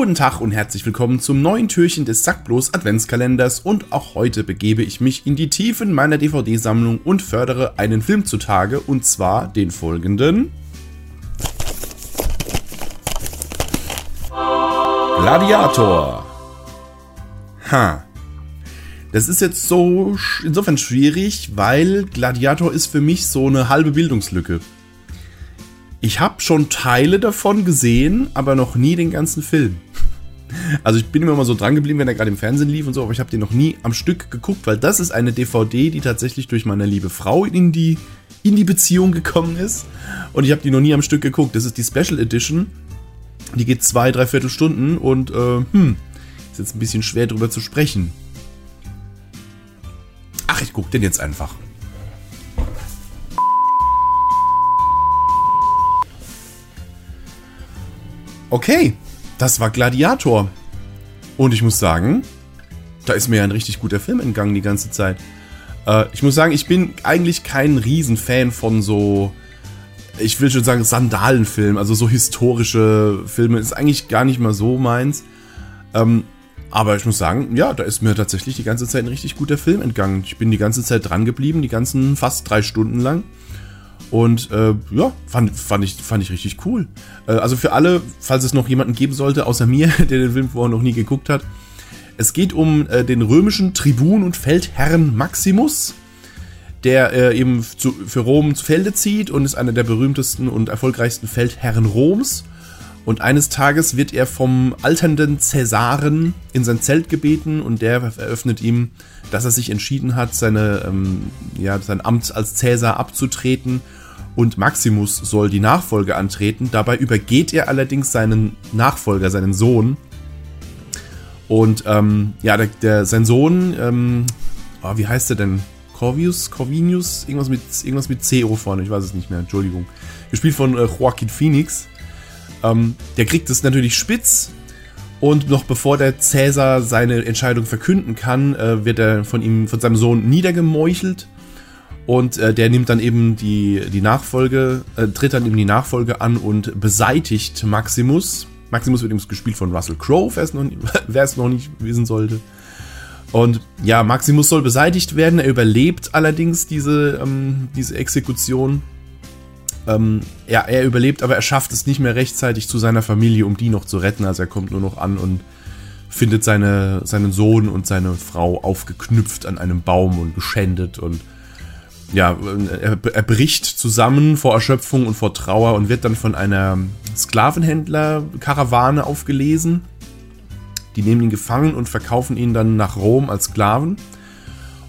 Guten Tag und herzlich willkommen zum neuen Türchen des Sackblos Adventskalenders und auch heute begebe ich mich in die Tiefen meiner DVD-Sammlung und fördere einen Film zutage und zwar den folgenden Gladiator. Ha. Das ist jetzt so insofern schwierig, weil Gladiator ist für mich so eine halbe Bildungslücke. Ich habe schon Teile davon gesehen, aber noch nie den ganzen Film. Also ich bin immer mal so dran geblieben, wenn er gerade im Fernsehen lief und so, aber ich habe den noch nie am Stück geguckt, weil das ist eine DVD, die tatsächlich durch meine liebe Frau in die, in die Beziehung gekommen ist. Und ich habe die noch nie am Stück geguckt. Das ist die Special Edition. Die geht zwei, dreiviertel Stunden und äh, hm, ist jetzt ein bisschen schwer drüber zu sprechen. Ach, ich gucke den jetzt einfach. Okay, das war Gladiator. Und ich muss sagen, da ist mir ja ein richtig guter Film entgangen die ganze Zeit. Äh, ich muss sagen, ich bin eigentlich kein Riesenfan von so, ich will schon sagen, Sandalenfilmen, also so historische Filme, ist eigentlich gar nicht mal so meins. Ähm, aber ich muss sagen, ja, da ist mir tatsächlich die ganze Zeit ein richtig guter Film entgangen. Ich bin die ganze Zeit dran geblieben, die ganzen fast drei Stunden lang. Und äh, ja, fand, fand, ich, fand ich richtig cool. Äh, also für alle, falls es noch jemanden geben sollte, außer mir, der den Film vorher noch nie geguckt hat. Es geht um äh, den römischen Tribun und Feldherrn Maximus, der äh, eben zu, für Rom zu Felde zieht und ist einer der berühmtesten und erfolgreichsten Feldherren Roms. Und eines Tages wird er vom alternden Cäsaren in sein Zelt gebeten und der eröffnet ihm, dass er sich entschieden hat, seine, ähm, ja, sein Amt als Cäsar abzutreten und Maximus soll die Nachfolge antreten. Dabei übergeht er allerdings seinen Nachfolger, seinen Sohn. Und ähm, ja, der, der, sein Sohn, ähm, oh, wie heißt er denn? Corvius, Corvinius, irgendwas mit, irgendwas mit CO vorne, ich weiß es nicht mehr, Entschuldigung. Gespielt von äh, Joaquin Phoenix. Ähm, der kriegt es natürlich spitz und noch bevor der Cäsar seine Entscheidung verkünden kann, äh, wird er von ihm, von seinem Sohn niedergemeuchelt. Und äh, der nimmt dann eben die, die Nachfolge, äh, tritt dann eben die Nachfolge an und beseitigt Maximus. Maximus wird übrigens gespielt von Russell Crowe, wer es noch, nicht wissen sollte. Und ja, Maximus soll beseitigt werden. Er überlebt allerdings diese, ähm, diese Exekution. Ähm, ja, er überlebt, aber er schafft es nicht mehr rechtzeitig zu seiner Familie, um die noch zu retten. Also er kommt nur noch an und findet seine, seinen Sohn und seine Frau aufgeknüpft an einem Baum und geschändet und ja, er, er bricht zusammen vor Erschöpfung und vor Trauer und wird dann von einer Sklavenhändler-Karawane aufgelesen. Die nehmen ihn gefangen und verkaufen ihn dann nach Rom als Sklaven.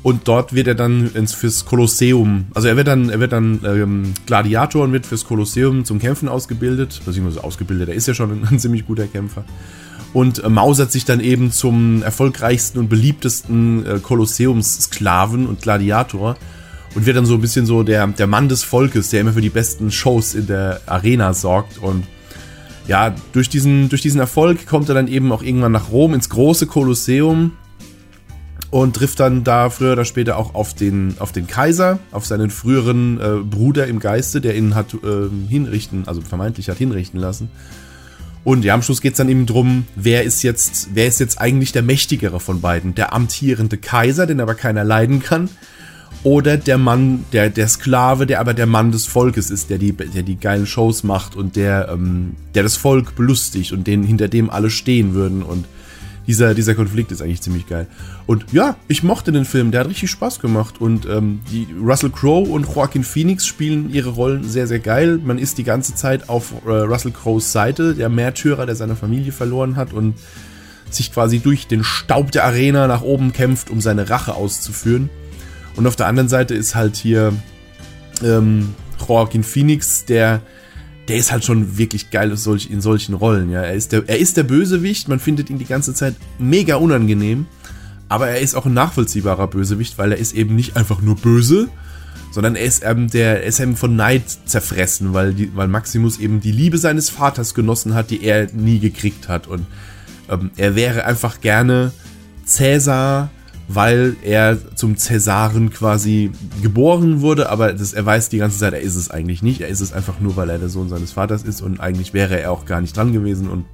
Und dort wird er dann ins, fürs Kolosseum, also er wird dann, er wird dann ähm, Gladiator und wird fürs Kolosseum zum Kämpfen ausgebildet, beziehungsweise ausgebildet, er ist ja schon ein, ein ziemlich guter Kämpfer. Und äh, mausert sich dann eben zum erfolgreichsten und beliebtesten äh, Kolosseumssklaven und Gladiator und wird dann so ein bisschen so der, der Mann des Volkes, der immer für die besten Shows in der Arena sorgt und ja, durch diesen, durch diesen Erfolg kommt er dann eben auch irgendwann nach Rom ins große Kolosseum und trifft dann da früher oder später auch auf den, auf den Kaiser, auf seinen früheren äh, Bruder im Geiste, der ihn hat äh, hinrichten, also vermeintlich hat hinrichten lassen. Und ja, am Schluss geht es dann eben drum, wer ist jetzt, wer ist jetzt eigentlich der mächtigere von beiden? Der amtierende Kaiser, den aber keiner leiden kann, oder der Mann, der, der Sklave, der aber der Mann des Volkes ist, der die, der die geilen Shows macht und der, ähm, der das Volk belustigt und den, hinter dem alle stehen würden und dieser, dieser Konflikt ist eigentlich ziemlich geil. Und ja, ich mochte den Film, der hat richtig Spaß gemacht. Und ähm, die Russell Crowe und Joaquin Phoenix spielen ihre Rollen sehr, sehr geil. Man ist die ganze Zeit auf äh, Russell Crowes Seite, der Märtyrer, der seine Familie verloren hat und sich quasi durch den Staub der Arena nach oben kämpft, um seine Rache auszuführen. Und auf der anderen Seite ist halt hier ähm, Joaquin Phoenix, der der ist halt schon wirklich geil in solchen Rollen. Ja, er ist der, er ist der Bösewicht. Man findet ihn die ganze Zeit mega unangenehm, aber er ist auch ein nachvollziehbarer Bösewicht, weil er ist eben nicht einfach nur böse, sondern er ist eben der, er ist eben von Neid zerfressen, weil die, weil Maximus eben die Liebe seines Vaters genossen hat, die er nie gekriegt hat und ähm, er wäre einfach gerne Cäsar weil er zum Cäsaren quasi geboren wurde, aber das, er weiß die ganze Zeit, er ist es eigentlich nicht. Er ist es einfach nur, weil er der Sohn seines Vaters ist und eigentlich wäre er auch gar nicht dran gewesen und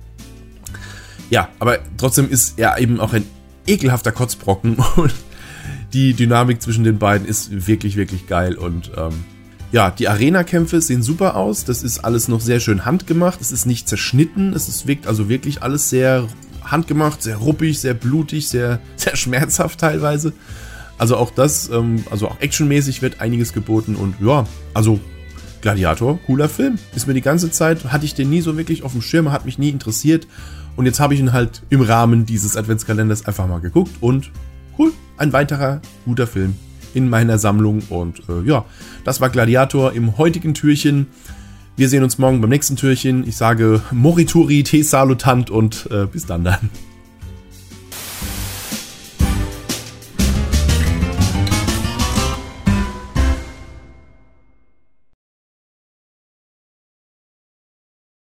ja, aber trotzdem ist er eben auch ein ekelhafter Kotzbrocken und die Dynamik zwischen den beiden ist wirklich, wirklich geil und ähm, ja, die Arena-Kämpfe sehen super aus. Das ist alles noch sehr schön handgemacht. Es ist nicht zerschnitten. Es ist, wirkt also wirklich alles sehr handgemacht, sehr ruppig, sehr blutig, sehr, sehr schmerzhaft teilweise. Also auch das, ähm, also auch actionmäßig wird einiges geboten und ja, also Gladiator, cooler Film. Ist mir die ganze Zeit, hatte ich den nie so wirklich auf dem Schirm, hat mich nie interessiert. Und jetzt habe ich ihn halt im Rahmen dieses Adventskalenders einfach mal geguckt und cool, ein weiterer guter Film in meiner Sammlung. Und äh, ja, das war Gladiator im heutigen Türchen. Wir sehen uns morgen beim nächsten Türchen. Ich sage Morituri, te salutant und äh, bis dann dann.